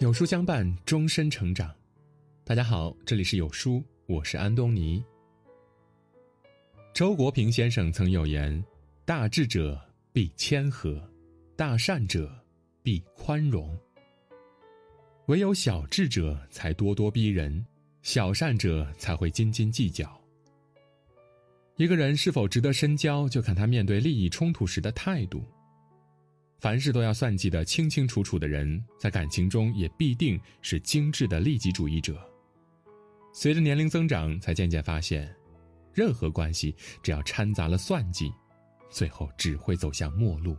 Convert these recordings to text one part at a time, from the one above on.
有书相伴，终身成长。大家好，这里是有书，我是安东尼。周国平先生曾有言：“大智者必谦和，大善者必宽容。唯有小智者才咄咄逼人，小善者才会斤斤计较。一个人是否值得深交，就看他面对利益冲突时的态度。”凡事都要算计的清清楚楚的人，在感情中也必定是精致的利己主义者。随着年龄增长，才渐渐发现，任何关系只要掺杂了算计，最后只会走向陌路。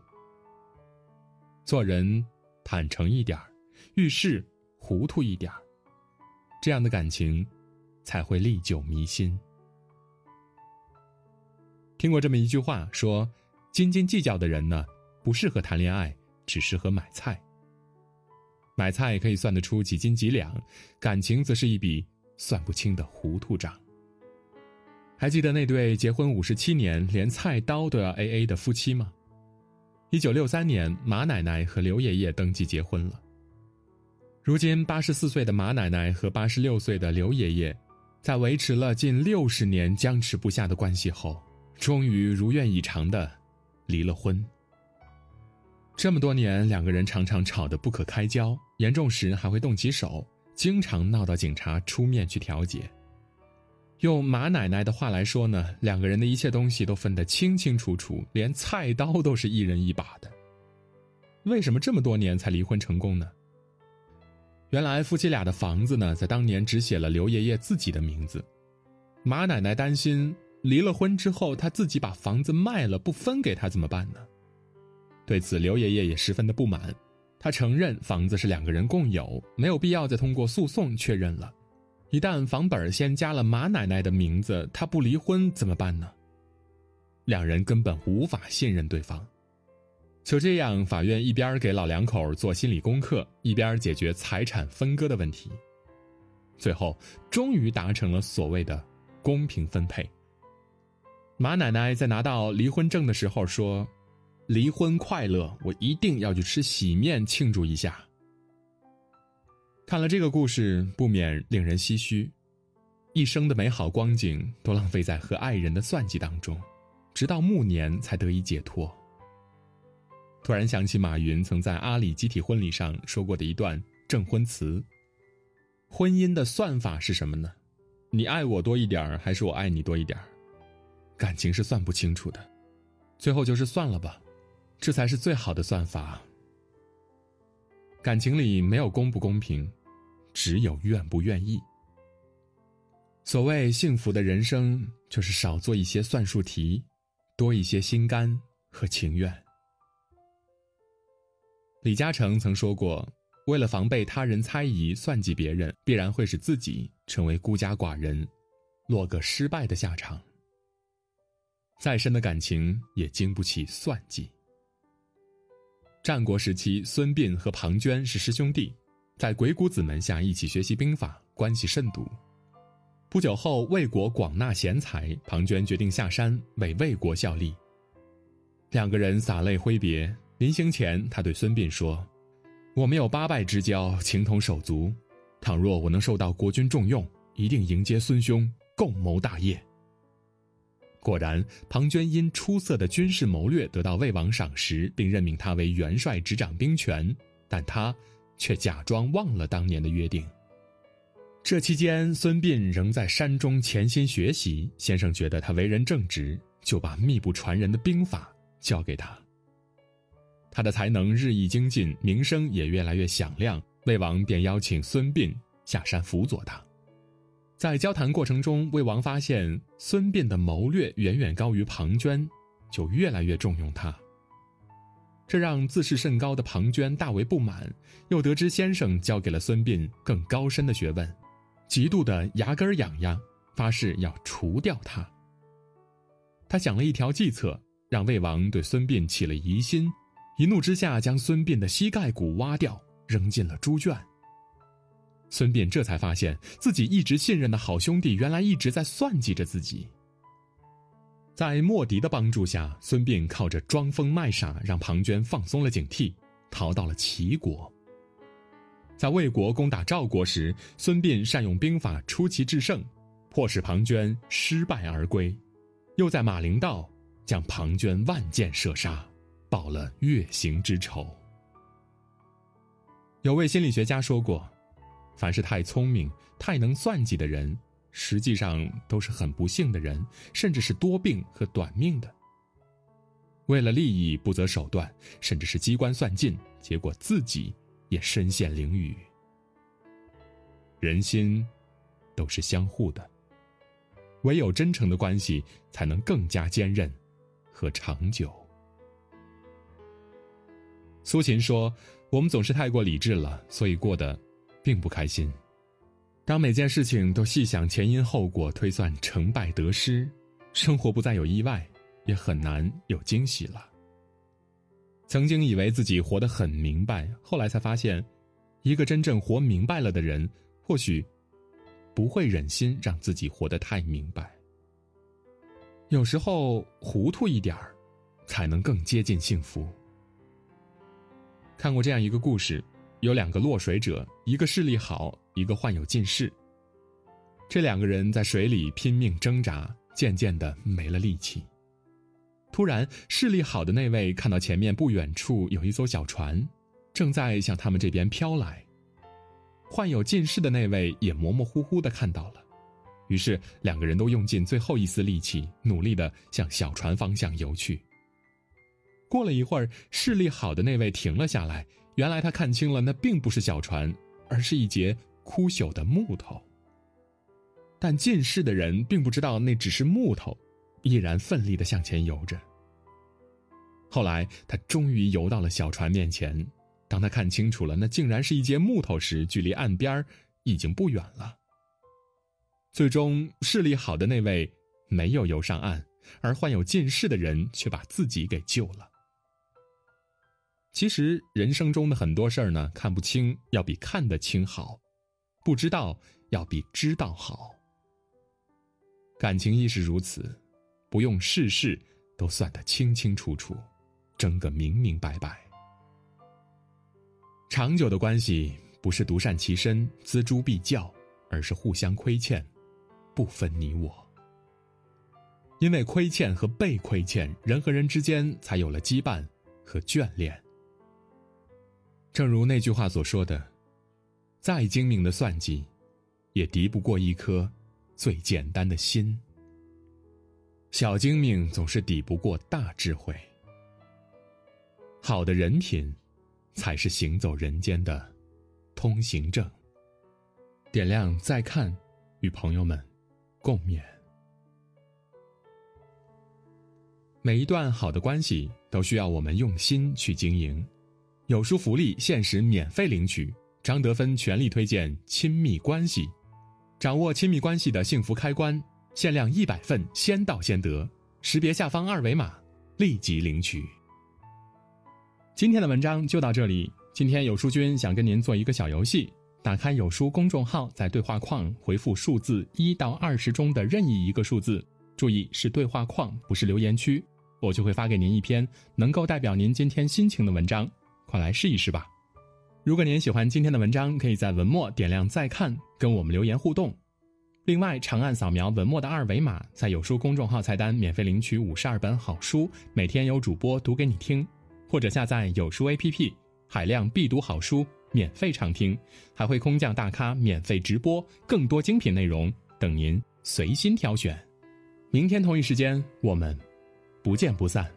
做人坦诚一点儿遇事糊涂一点儿这样的感情才会历久弥新。听过这么一句话，说：斤斤计较的人呢？不适合谈恋爱，只适合买菜。买菜可以算得出几斤几两，感情则是一笔算不清的糊涂账。还记得那对结婚五十七年连菜刀都要 A A 的夫妻吗？一九六三年，马奶奶和刘爷爷登记结婚了。如今八十四岁的马奶奶和八十六岁的刘爷爷，在维持了近六十年僵持不下的关系后，终于如愿以偿的离了婚。这么多年，两个人常常吵得不可开交，严重时还会动起手，经常闹到警察出面去调解。用马奶奶的话来说呢，两个人的一切东西都分得清清楚楚，连菜刀都是一人一把的。为什么这么多年才离婚成功呢？原来夫妻俩的房子呢，在当年只写了刘爷爷自己的名字，马奶奶担心离了婚之后，他自己把房子卖了不分给他怎么办呢？对此，刘爷爷也十分的不满。他承认房子是两个人共有，没有必要再通过诉讼确认了。一旦房本先加了马奶奶的名字，他不离婚怎么办呢？两人根本无法信任对方。就这样，法院一边给老两口做心理功课，一边解决财产分割的问题。最后，终于达成了所谓的公平分配。马奶奶在拿到离婚证的时候说。离婚快乐，我一定要去吃喜面庆祝一下。看了这个故事，不免令人唏嘘，一生的美好光景都浪费在和爱人的算计当中，直到暮年才得以解脱。突然想起马云曾在阿里集体婚礼上说过的一段证婚词：“婚姻的算法是什么呢？你爱我多一点还是我爱你多一点感情是算不清楚的，最后就是算了吧。”这才是最好的算法。感情里没有公不公平，只有愿不愿意。所谓幸福的人生，就是少做一些算术题，多一些心甘和情愿。李嘉诚曾说过：“为了防备他人猜疑、算计别人，必然会使自己成为孤家寡人，落个失败的下场。再深的感情也经不起算计。”战国时期，孙膑和庞涓是师兄弟，在鬼谷子门下一起学习兵法，关系甚笃。不久后，魏国广纳贤才，庞涓决定下山为魏国效力。两个人洒泪挥别，临行前，他对孙膑说：“我们有八拜之交，情同手足。倘若我能受到国君重用，一定迎接孙兄，共谋大业。”果然，庞涓因出色的军事谋略得到魏王赏识，并任命他为元帅，执掌兵权。但他却假装忘了当年的约定。这期间，孙膑仍在山中潜心学习。先生觉得他为人正直，就把秘不传人的兵法教给他。他的才能日益精进，名声也越来越响亮。魏王便邀请孙膑下山辅佐他。在交谈过程中，魏王发现孙膑的谋略远远高于庞涓，就越来越重用他。这让自视甚高的庞涓大为不满，又得知先生教给了孙膑更高深的学问，极度的牙根痒痒，发誓要除掉他。他想了一条计策，让魏王对孙膑起了疑心，一怒之下将孙膑的膝盖骨挖掉，扔进了猪圈。孙膑这才发现自己一直信任的好兄弟，原来一直在算计着自己。在莫迪的帮助下，孙膑靠着装疯卖傻，让庞涓放松了警惕，逃到了齐国。在魏国攻打赵国时，孙膑善用兵法出奇制胜，迫使庞涓失败而归；又在马陵道将庞涓万箭射杀，报了越行之仇。有位心理学家说过：“凡是太聪明、太能算计的人，实际上都是很不幸的人，甚至是多病和短命的。为了利益不择手段，甚至是机关算尽，结果自己也身陷囹圄。人心都是相互的，唯有真诚的关系才能更加坚韧和长久。”苏秦说。我们总是太过理智了，所以过得并不开心。当每件事情都细想前因后果，推算成败得失，生活不再有意外，也很难有惊喜了。曾经以为自己活得很明白，后来才发现，一个真正活明白了的人，或许不会忍心让自己活得太明白。有时候糊涂一点儿，才能更接近幸福。看过这样一个故事，有两个落水者，一个视力好，一个患有近视。这两个人在水里拼命挣扎，渐渐的没了力气。突然，视力好的那位看到前面不远处有一艘小船，正在向他们这边飘来。患有近视的那位也模模糊糊的看到了，于是两个人都用尽最后一丝力气，努力的向小船方向游去。过了一会儿，视力好的那位停了下来。原来他看清了，那并不是小船，而是一截枯朽的木头。但近视的人并不知道那只是木头，依然奋力的向前游着。后来他终于游到了小船面前。当他看清楚了那竟然是一截木头时，距离岸边已经不远了。最终，视力好的那位没有游上岸，而患有近视的人却把自己给救了。其实人生中的很多事儿呢，看不清要比看得清好，不知道要比知道好。感情亦是如此，不用事事都算得清清楚楚，争个明明白白。长久的关系不是独善其身、锱铢必较，而是互相亏欠，不分你我。因为亏欠和被亏欠，人和人之间才有了羁绊和眷恋。正如那句话所说的：“再精明的算计，也敌不过一颗最简单的心。小精明总是抵不过大智慧。好的人品，才是行走人间的通行证。”点亮再看，与朋友们共勉。每一段好的关系，都需要我们用心去经营。有书福利，限时免费领取。张德芬全力推荐亲密关系，掌握亲密关系的幸福开关，限量一百份，先到先得。识别下方二维码，立即领取。今天的文章就到这里。今天有书君想跟您做一个小游戏：打开有书公众号，在对话框回复数字一到二十中的任意一个数字，注意是对话框，不是留言区，我就会发给您一篇能够代表您今天心情的文章。快来试一试吧！如果您喜欢今天的文章，可以在文末点亮再看，跟我们留言互动。另外，长按扫描文末的二维码，在有书公众号菜单免费领取五十二本好书，每天有主播读给你听；或者下载有书 APP，海量必读好书免费畅听，还会空降大咖免费直播，更多精品内容等您随心挑选。明天同一时间，我们不见不散。